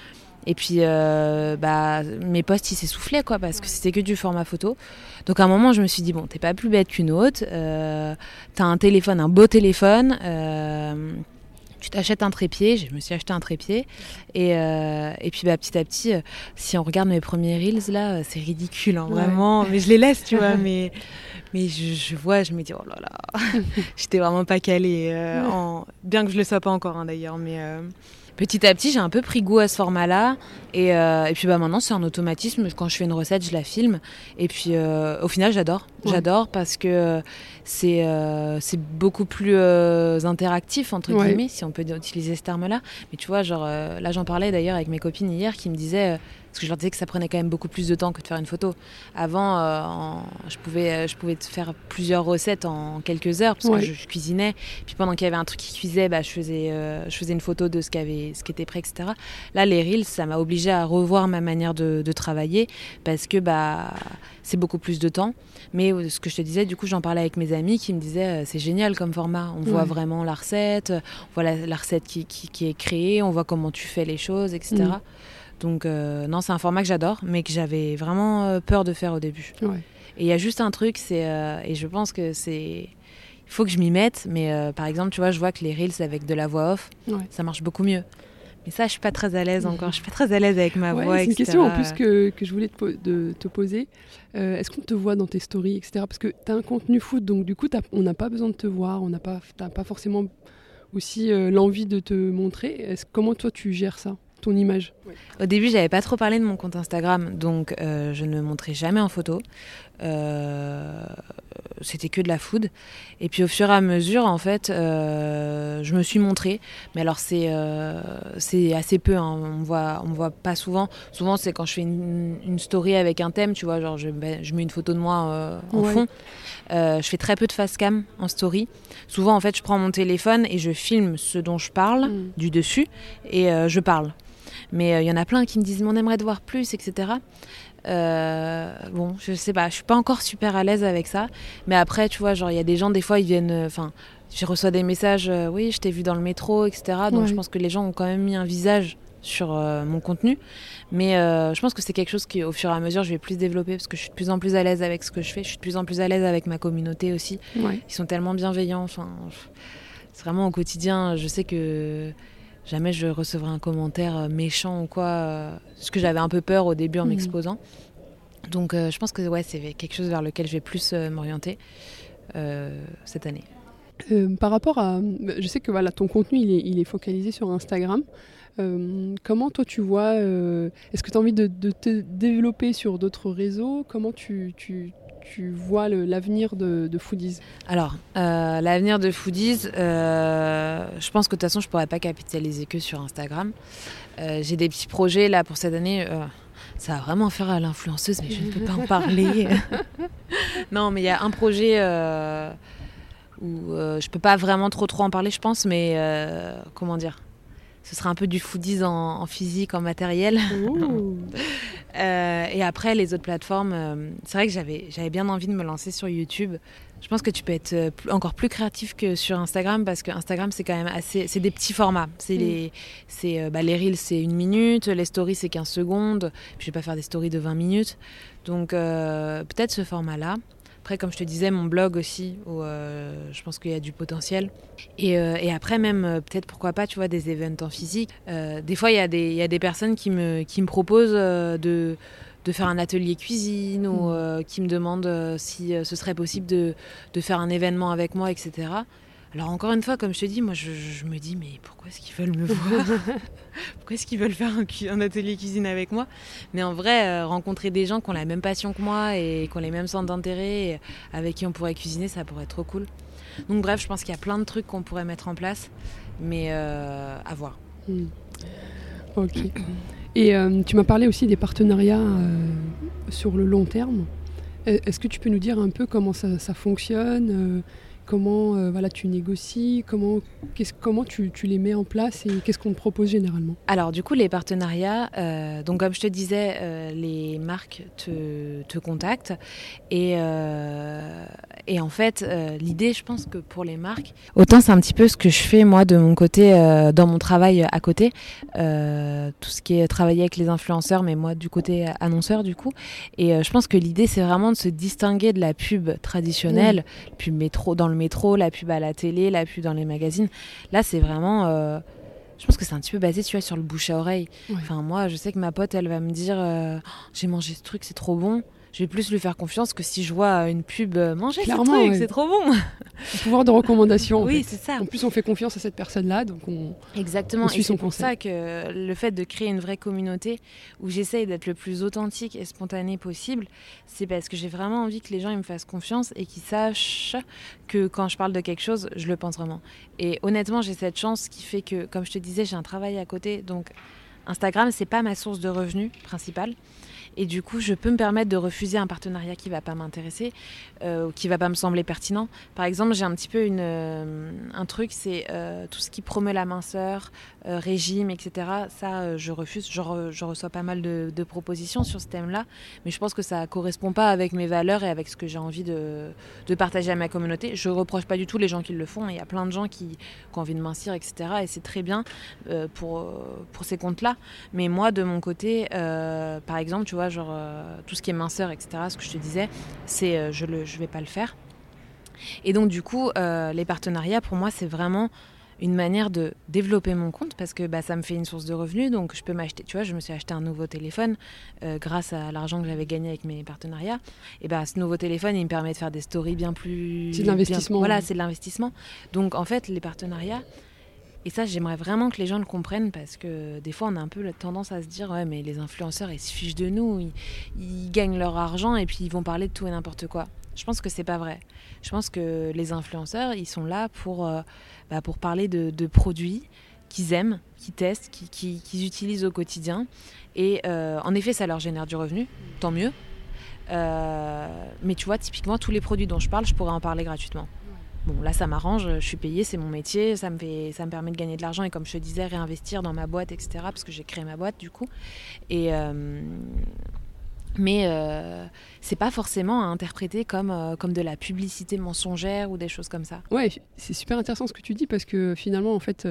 Speaker 3: Et puis, euh, bah, mes posts ils s'essoufflaient quoi, parce que c'était que du format photo. Donc à un moment, je me suis dit bon, t'es pas plus bête qu'une autre. Euh, t'as un téléphone, un beau téléphone. euh, tu t'achètes un trépied, je me suis acheté un trépied. Et, et puis bah, petit à petit, si on regarde mes premiers reels, là, c'est ridicule, hein,
Speaker 2: Ouais.
Speaker 3: vraiment. Mais je les laisse, tu vois. mais mais je, je vois, je me dis, oh là là, j'étais vraiment pas calée. en... Bien que je le sois pas encore, hein, d'ailleurs. Mais petit à petit, j'ai un peu pris goût à ce format-là. Et, euh, et puis bah, maintenant, c'est un automatisme. Quand je fais une recette, je la filme. Et puis euh, au final, j'adore.
Speaker 2: Ouais.
Speaker 3: J'adore parce que euh, c'est euh, beaucoup plus interactif, entre
Speaker 2: Ouais.
Speaker 3: guillemets, si on peut utiliser ce terme-là. Mais tu vois, genre, là, j'en parlais d'ailleurs avec mes copines hier qui me disaient. Parce que je leur disais que ça prenait quand même beaucoup plus de temps que de faire une photo. Avant, euh, en- je, pouvais, euh, je pouvais te faire plusieurs recettes en quelques heures, parce
Speaker 2: Ouais.
Speaker 3: que je, je cuisinais. Puis pendant qu'il y avait un truc qui cuisait, bah, je, faisais, euh, je faisais une photo de ce qui, avait, ce qui était prêt, etc. Là, les Reels, ça m'a obligé à revoir ma manière de, de travailler, parce que bah, c'est beaucoup plus de temps. Mais ce que je te disais, du coup, j'en parlais avec mes amis qui me disaient, euh, c'est génial comme format. On voit vraiment la recette, on voit la, la recette qui, qui- qui est créée, on voit comment tu fais les choses, etc. Donc euh, non, c'est un format que j'adore, mais que j'avais vraiment euh, peur de faire au début.
Speaker 2: Ouais.
Speaker 3: Et il y a juste un truc, c'est euh, et je pense que c'est il faut que je m'y mette, mais euh, par exemple, tu vois, je vois que les reels avec de la voix off,
Speaker 2: Ouais.
Speaker 3: ça marche beaucoup mieux. Mais ça, je suis pas très à l'aise encore. Je suis pas très à l'aise avec ma
Speaker 2: Ouais,
Speaker 3: voix,
Speaker 2: c'est une question en plus que, que je voulais te, po- de- te poser. Euh, Est-ce qu'on te voit dans tes stories, etc. Parce que tu as un contenu foot, donc du coup, on n'a pas besoin de te voir, on n'a pas, t'as pas forcément aussi euh, l'envie de te montrer. Comment toi tu gères ça, ton image
Speaker 3: Au début, j'avais pas trop parlé de mon compte Instagram, donc euh, je ne me montrais jamais en photo. Euh, C'était que de la food. Et puis au fur et à mesure, en fait, euh, je me suis montrée. Mais alors c'est c'est assez peu. hein. On me voit on me voit pas souvent. Souvent c'est quand je fais une, une story avec un thème, tu vois, genre je, mets- je mets une photo de moi en
Speaker 2: Ouais.
Speaker 3: fond. Je fais très peu de face cam en story. Souvent en fait, je prends mon téléphone et je filme ce dont je parle
Speaker 2: Mm.
Speaker 3: du dessus et je parle. Mais euh, il y en a plein qui me disent, mais on aimerait te voir plus, etc. Euh, bon, je sais pas, je suis pas encore super à l'aise avec ça. Mais après, tu vois, genre, il y a des gens, des fois, ils viennent. euh, Enfin, je reçois des messages, euh, oui, je t'ai vu dans le métro, etc. Donc
Speaker 2: Ouais.
Speaker 3: je pense que les gens ont quand même mis un visage sur euh, mon contenu. Mais je pense que c'est quelque chose qui, au fur et à mesure, je vais plus développer parce que je suis de plus en plus à l'aise avec ce que je fais. Je suis de plus en plus à l'aise avec ma communauté aussi.
Speaker 2: Ouais.
Speaker 3: Ils sont tellement bienveillants. Enfin, c'est vraiment au quotidien. Je sais que jamais je recevrai un commentaire euh, méchant ou quoi. euh, Ce que j'avais un peu peur au début en
Speaker 2: Mhm.
Speaker 3: m'exposant. Donc, euh, je pense que ouais, c'est quelque chose vers lequel je vais plus m'orienter cette année.
Speaker 2: Euh, par rapport à. Je sais que voilà, ton contenu, il est, il est focalisé sur Instagram. Euh, comment toi tu vois euh, Est-ce que tu as envie de, de te développer sur d'autres réseaux? Comment tu, tu, tu vois l'avenir de, de Foodies
Speaker 3: Alors, euh, l'avenir de Foodies, euh, je pense que de toute façon, je pourrais pas capitaliser que sur Instagram. Euh, J'ai des petits projets là pour cette année. ça va vraiment faire à l'influenceuse, mais je ne peux pas en parler. non, mais il y a un projet où je peux pas vraiment trop trop en parler, je pense, mais comment dire? Ce sera un peu du Foodies en, en physique, en matériel. Euh, et après, les autres plateformes, euh, c'est vrai que j'avais, j'avais bien envie de me lancer sur YouTube. Je pense que tu peux être euh, encore plus créatif que sur Instagram parce que Instagram, c'est quand même assez. C'est des petits formats. C'est
Speaker 2: Mm.
Speaker 3: les, c'est, bah, les Reels, c'est une minute. Les stories, c'est 15 secondes. Puis je vais pas faire des stories de 20 minutes. Donc, peut-être ce format-là. Après, comme je te disais, mon blog aussi, où je pense qu'il y a du potentiel. Et, et après, même, peut-être pourquoi pas, tu vois, des événements en physique. des fois, il y, a des, y a des personnes qui me, qui me proposent de de faire un atelier cuisine ou mm. euh, qui me demandent euh, si euh, ce serait possible de, de, faire un événement avec moi, etc. Alors encore une fois, comme je te dis, moi je, me dis mais pourquoi est-ce qu'ils veulent me voir? Pourquoi est-ce qu'ils veulent faire un, atelier cuisine avec moi? Mais en vrai, rencontrer des gens qui ont la même passion que moi et qui ont les mêmes centres d'intérêt, avec qui on pourrait cuisiner, ça pourrait être trop cool. Donc bref, je pense qu'il y a plein de trucs qu'on pourrait mettre en place, mais à voir. Mm.
Speaker 2: Ok. Et euh, tu m'as parlé aussi des partenariats euh, sur le long terme. Est-ce que tu peux nous dire un peu comment ça, ça fonctionne euh, comment euh, voilà, tu négocies, comment, comment tu, les mets en place et qu'est-ce qu'on te propose généralement?
Speaker 3: Alors du coup les partenariats, euh, donc comme je te disais, euh, les marques te, te contactent et, et, en fait l'idée je pense que pour les marques, autant c'est un petit peu ce que je fais moi de mon côté dans mon travail à côté, tout ce qui est travailler avec les influenceurs mais moi du côté annonceur du coup et je pense que l'idée c'est vraiment de se distinguer de la pub traditionnelle, pub métro dans le métro, la pub à la télé, la pub dans les magazines. Là, c'est vraiment. Euh, je pense que c'est un petit peu basé, tu vois, sur le bouche à oreille. Enfin, moi, je sais que ma pote, elle va me dire euh, J'ai mangé ce truc, c'est trop bon je vais plus lui faire confiance que si je vois une pub euh, manger ce truc, c'est trop bon.
Speaker 2: Le pouvoir de recommandation.
Speaker 3: oui, c'est ça.
Speaker 2: En plus, on fait confiance à cette personne-là, donc on.
Speaker 3: Exactement. et c'est pour ça que le fait de créer une vraie communauté où j'essaye d'être le plus authentique et spontané possible, c'est parce que j'ai vraiment envie que les gens ils me fassent confiance et qu'ils sachent que quand je parle de quelque chose, je le pense vraiment. Et honnêtement, j'ai cette chance qui fait que, comme je te disais, j'ai un travail à côté, donc Instagram, c'est pas ma source de revenus principale. Et du coup, je peux me permettre de refuser un partenariat qui ne va pas m'intéresser euh, ou qui ne va pas me sembler pertinent. Par exemple, j'ai un petit peu une, euh, un truc, c'est euh, tout ce qui promeut la minceur, régime, etc. Ça, je refuse. Je, reçois pas mal de, propositions sur ce thème-là, mais je pense que ça ne correspond pas avec mes valeurs et avec ce que j'ai envie de, de, partager à ma communauté. Je reproche pas du tout les gens qui le font. Il y a plein de gens qui, qui ont envie de mincir, etc. Et c'est très bien pour, pour ces comptes-là. Mais moi, de mon côté, par exemple, tu vois, genre euh, tout ce qui est minceur, etc., ce que je te disais, c'est euh, je ne je vais pas le faire. Et donc du coup, euh, les partenariats, pour moi, c'est vraiment une manière de développer mon compte parce que bah, ça me fait une source de revenus. Donc je peux m'acheter, tu vois, je me suis acheté un nouveau téléphone grâce à l'argent que j'avais gagné avec mes partenariats. Et bah, ce nouveau téléphone, il me permet de faire des stories bien plus.
Speaker 2: C'est de l'investissement.
Speaker 3: Voilà, c'est de l'investissement. Donc en fait, les partenariats, et ça, j'aimerais vraiment que les gens le comprennent parce que des fois, on a un peu la tendance à se dire Ouais, mais les influenceurs, ils se fichent de nous, ils, gagnent leur argent et puis ils vont parler de tout et n'importe quoi. Je pense que c'est pas vrai. Je pense que les influenceurs, ils sont là pour, euh, bah, pour parler de, produits qu'ils aiment, qu'ils testent, qu'ils utilisent au quotidien. Et euh, en effet, ça leur génère du revenu, tant mieux. Euh, mais tu vois, typiquement, tous les produits dont je parle, je pourrais en parler gratuitement. Là, ça m'arrange, je suis payée, c'est mon métier, ça me, fait, ça me permet de gagner de l'argent et, comme je te disais, réinvestir dans ma boîte, etc. Parce que j'ai créé ma boîte, du coup. Et. Euh, mais euh, c'est pas forcément à interpréter comme, euh, comme de la publicité mensongère ou des choses comme ça.
Speaker 2: Ouais, c'est super intéressant ce que tu dis parce que finalement, en fait,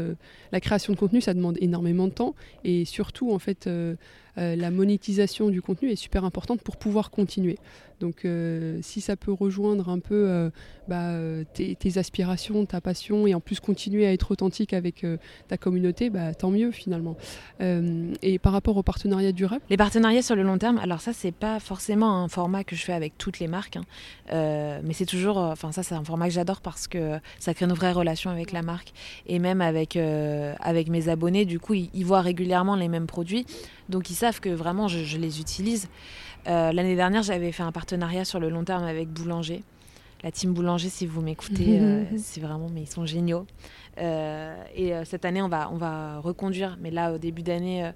Speaker 2: la création de contenu, ça demande énormément de temps et surtout, en fait, la monétisation du contenu est super importante pour pouvoir continuer. Donc euh, si ça peut rejoindre un peu euh, bah, tes, aspirations, ta passion et en plus continuer à être authentique avec euh, ta communauté, bah, tant mieux finalement. et par rapport aux partenariats durables
Speaker 3: Les partenariats sur le long terme, alors ça c'est pas forcément un format que je fais avec toutes les marques, hein. mais c'est toujours, enfin ça c'est un format que j'adore parce que ça crée une vraie relation avec la marque et même avec, avec mes abonnés, du coup ils, voient régulièrement les mêmes produits, donc ils savent que vraiment je les utilise. Euh, l'année dernière, j'avais fait un partenariat sur le long terme avec Boulanger. La team Boulanger, si vous m'écoutez, euh, c'est vraiment, mais ils sont géniaux. Euh, et cette année, on va, on va reconduire. Mais là, au début d'année,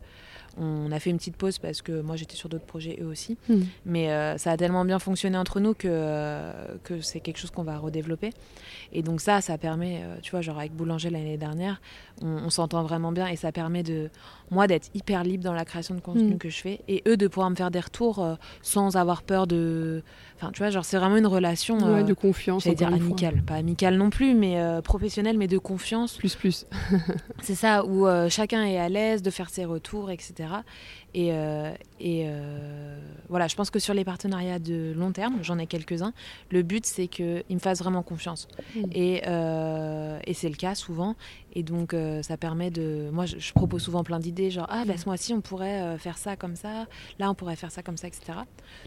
Speaker 3: on a fait une petite pause parce que moi j'étais sur d'autres projets eux aussi. Hmm. Mais euh, ça a tellement bien fonctionné entre nous que, euh, que c'est quelque chose qu'on va redévelopper. Et donc ça, ça permet, euh, tu vois, genre avec Boulanger l'année dernière, on, s'entend vraiment bien et ça permet de moi d'être hyper libre dans la création de contenu hmm. que je fais et eux de pouvoir me faire des retours sans avoir peur de... Enfin, tu vois, genre c'est vraiment une relation...
Speaker 2: de confiance.
Speaker 3: J'allais dire amicale. Pas amicale non plus, mais professionnelle, mais de confiance.
Speaker 2: Plus, plus.
Speaker 3: c'est ça, où chacun est à l'aise de faire ses retours, etc. Et, euh, et voilà, je pense que sur les partenariats de long terme, j'en ai quelques-uns, le but c'est qu'ils me fassent vraiment confiance. Mmh. Et, et c'est le cas souvent. Et donc ça permet de... Moi je, propose souvent plein d'idées, genre, ah bah, ce mois-ci on pourrait faire ça comme ça, là on pourrait faire ça comme ça, etc.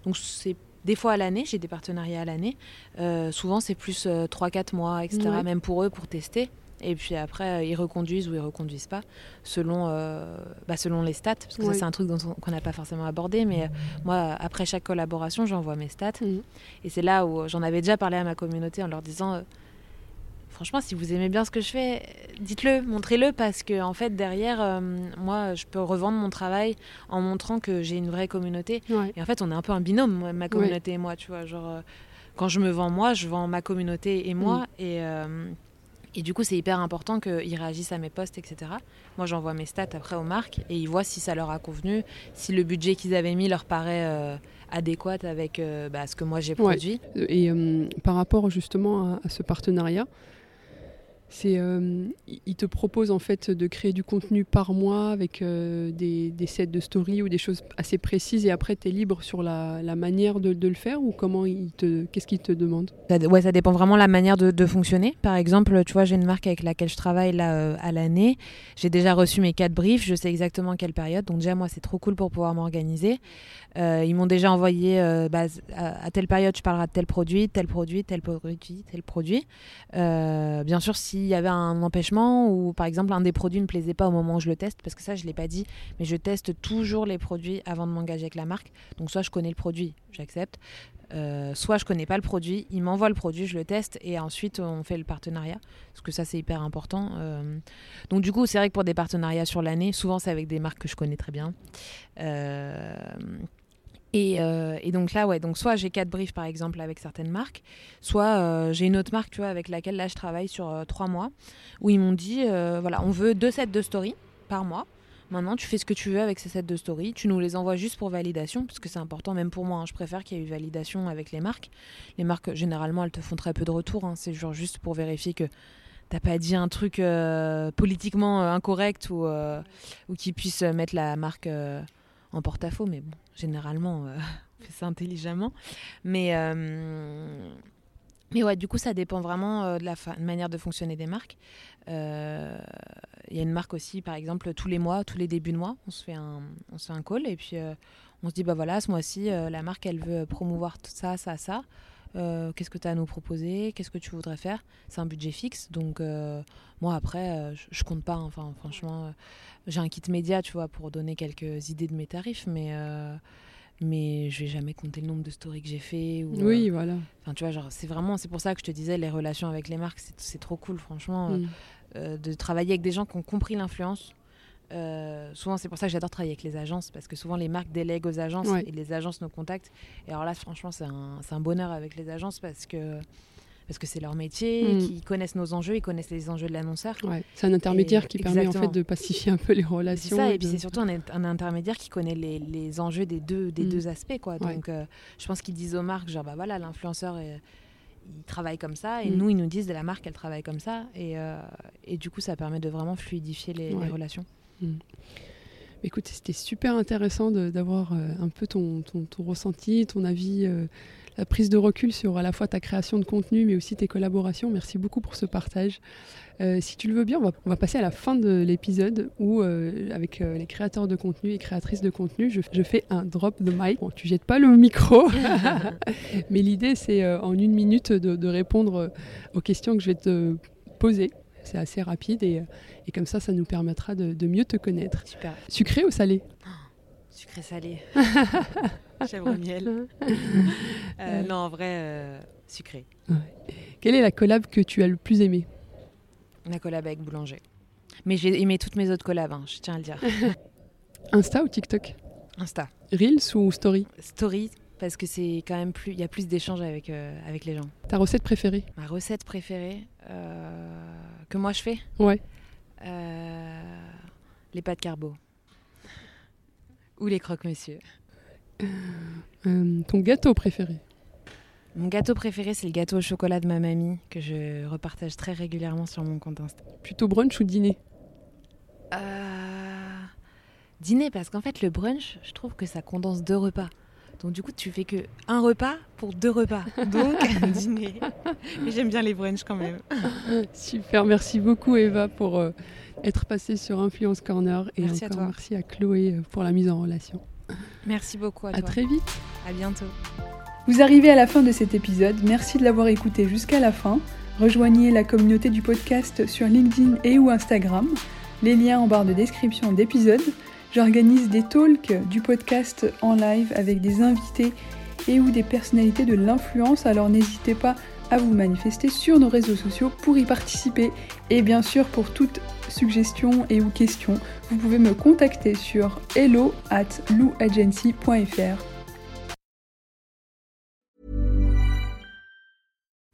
Speaker 3: Donc c'est des fois à l'année, j'ai des partenariats à l'année. Euh, souvent, c'est plus 3-4 euh, mois, etc. Même pour eux, pour tester. Et puis après, euh, ils reconduisent ou ils reconduisent pas, selon, bah, selon les stats. Parce que ça, c'est un truc qu'on n'a pas forcément abordé. Mais moi, après chaque collaboration, j'envoie mes stats. Mhm. Et c'est là où j'en avais déjà parlé à ma communauté en leur disant franchement, si vous aimez bien ce que je fais, dites-le, montrez-le, parce que en fait, derrière, euh, moi, je peux revendre mon travail en montrant que j'ai une vraie communauté. Et en fait, on est un peu un binôme, ma communauté et moi, tu vois. Genre, euh, quand je me vends moi, je vends ma communauté et moi. Mm. Et, euh, et du coup, c'est hyper important qu'ils réagissent à mes posts, etc. Moi, j'envoie mes stats après aux marques et ils voient si ça leur a convenu, si le budget qu'ils avaient mis leur paraît adéquat avec bah, ce que moi j'ai produit.
Speaker 2: Et par rapport justement à ce partenariat, c'est, euh, il te propose en fait de créer du contenu par mois avec euh, des, sets de story ou des choses assez précises et après tu es libre sur la, manière de, le faire ou comment il te, qu'est-ce qu'il te demande
Speaker 3: Ouais, ça dépend vraiment de la manière de, fonctionner. Par exemple, tu vois, j'ai une marque avec laquelle je travaille là euh, à l'année. J'ai déjà reçu mes quatre briefs, je sais exactement quelle période. Donc déjà moi c'est trop cool pour pouvoir m'organiser. ils m'ont déjà envoyé bah, à, à, telle période tu parleras de tel produit, tel produit, tel produit, tel produit. bien sûr si s'il y avait un empêchement ou par exemple un des produits ne plaisait pas au moment où je le teste, parce que ça je ne l'ai pas dit, mais je teste toujours les produits avant de m'engager avec la marque. Donc soit je connais le produit, j'accepte, euh, soit je connais pas le produit, il m'envoie le produit, je le teste et ensuite on fait le partenariat, parce que ça c'est hyper important. Euh. donc du coup c'est vrai que pour des partenariats sur l'année, souvent c'est avec des marques que je connais très bien. Euh, euh, et, donc là, ouais, donc soit j'ai quatre briefs par exemple avec certaines marques, soit euh, j'ai une autre marque, tu vois, avec laquelle là je travaille sur euh, trois mois, où ils m'ont dit, voilà, on veut deux sets de story par mois. Maintenant, tu fais ce que tu veux avec ces sets de story. Tu nous les envoies juste pour validation, parce que c'est important, même pour moi. Hein. je préfère qu'il y ait eu validation avec les marques. Les marques, généralement, elles te font très peu de retours. Hein. c'est genre juste pour vérifier que t'as pas dit un truc politiquement incorrect ou, ou qu'ils puissent mettre la marque en porte-à-faux, mais bon, généralement, euh, on fait ça intelligemment. Mais, euh, mais ouais, du coup, ça dépend vraiment euh, de la manière de fonctionner des marques. Il y a une marque aussi, par exemple, tous les mois, tous les débuts de mois, on se fait un, on se fait un call et puis on se dit, bah voilà, ce mois-ci, la marque, elle veut promouvoir tout ça, ça, ça. Qu'est-ce que tu as à nous proposer, qu'est-ce que tu voudrais faire? C'est un budget fixe, donc moi après, je, je, compte pas. Hein. Enfin, franchement, j'ai un kit média, tu vois, pour donner quelques idées de mes tarifs, mais euh, mais je vais jamais compter le nombre de stories que j'ai fait. Ou,
Speaker 2: oui, euh, voilà.
Speaker 3: Enfin, tu vois, genre, c'est vraiment, c'est pour ça que je te disais, les relations avec les marques, c'est trop cool, franchement, mm. euh, de travailler avec des gens qui ont compris l'influence. Souvent, c'est pour ça que j'adore travailler avec les agences, parce que souvent les marques délèguent aux agences et les agences nous contactent. Et alors là, franchement, c'est un, un, bonheur avec les agences parce que parce que c'est leur métier, mm. qui connaissent nos enjeux, ils connaissent les enjeux de l'annonceur.
Speaker 2: C'est un intermédiaire qui permet en fait de pacifier un peu les relations.
Speaker 3: C'est ça, et, puis c'est surtout un, intermédiaire qui connaît les, les enjeux des deux, des mm. deux aspects. Quoi. Donc euh, je pense qu'ils disent aux marques, genre bah voilà, l'influenceur il travaille comme ça, et mm. nous ils nous disent de la marque elle travaille comme ça, et, euh, et du coup ça permet de vraiment fluidifier les, relations.
Speaker 2: Écoute, c'était super intéressant d'avoir euh, un peu ton, ton, ton, ressenti, ton avis la prise de recul sur à la fois ta création de contenu, mais aussi tes collaborations. Merci beaucoup pour ce partage. Euh, si tu le veux bien, on va, passer à la fin de l'épisode où, euh, avec euh, les créateurs de contenu et créatrices de contenu, je, fais un drop de mic. Bon, tu jettes pas le micro, mais l'idée, c'est en une minute de, répondre aux questions que je vais te poser. C'est assez rapide et, comme ça, ça nous permettra de, mieux te connaître.
Speaker 3: Super.
Speaker 2: Sucré ou salé?
Speaker 3: Sucré salé. Chèvre miel. Euh, non, en vrai, euh, sucré.
Speaker 2: Quelle est la collab que tu as le plus aimée?
Speaker 3: La collab avec Boulanger. Mais j'ai aimé toutes mes autres collabs, hein, je tiens à le dire.
Speaker 2: Insta ou TikTok?
Speaker 3: Insta.
Speaker 2: Reels ou Story?
Speaker 3: Story, parce que c'est quand même plus, il y a plus d'échanges avec euh, avec les gens.
Speaker 2: Ta recette préférée?
Speaker 3: Ma recette préférée que moi je fais?
Speaker 2: Ouais.
Speaker 3: les pâtes carbo. Ou les croque-monsieur.
Speaker 2: Euh, ton gâteau préféré?
Speaker 3: Mon gâteau préféré, c'est le gâteau au chocolat de ma mamie que je repartage très régulièrement sur mon compte Insta.
Speaker 2: Plutôt brunch ou dîner?
Speaker 3: Euh, dîner parce qu'en fait, le brunch, je trouve que ça condense deux repas. Donc du coup, tu fais que un repas pour deux repas. Donc dîner. Mais j'aime bien les brunchs quand même.
Speaker 2: Super, merci beaucoup Eva pour euh, être passée sur Influence Corner et
Speaker 3: Merci à
Speaker 2: encore
Speaker 3: toi.
Speaker 2: merci à Chloé euh, pour la mise en relation.
Speaker 3: Merci beaucoup à,
Speaker 2: À
Speaker 3: toi.
Speaker 2: très vite.
Speaker 3: À bientôt.
Speaker 1: Vous arrivez à la fin de cet épisode, merci de l'avoir écouté jusqu'à la fin. Rejoignez la communauté du podcast sur LinkedIn et ou Instagram. Les liens en barre de description d'épisode. J'organise des talks du podcast en live avec des invités et ou des personnalités de l'influence, alors n'hésitez pas à vous manifester sur nos réseaux sociaux pour y participer. Et bien sûr, pour toute suggestion et ou question, vous pouvez me contacter sur hello at louagency.fr.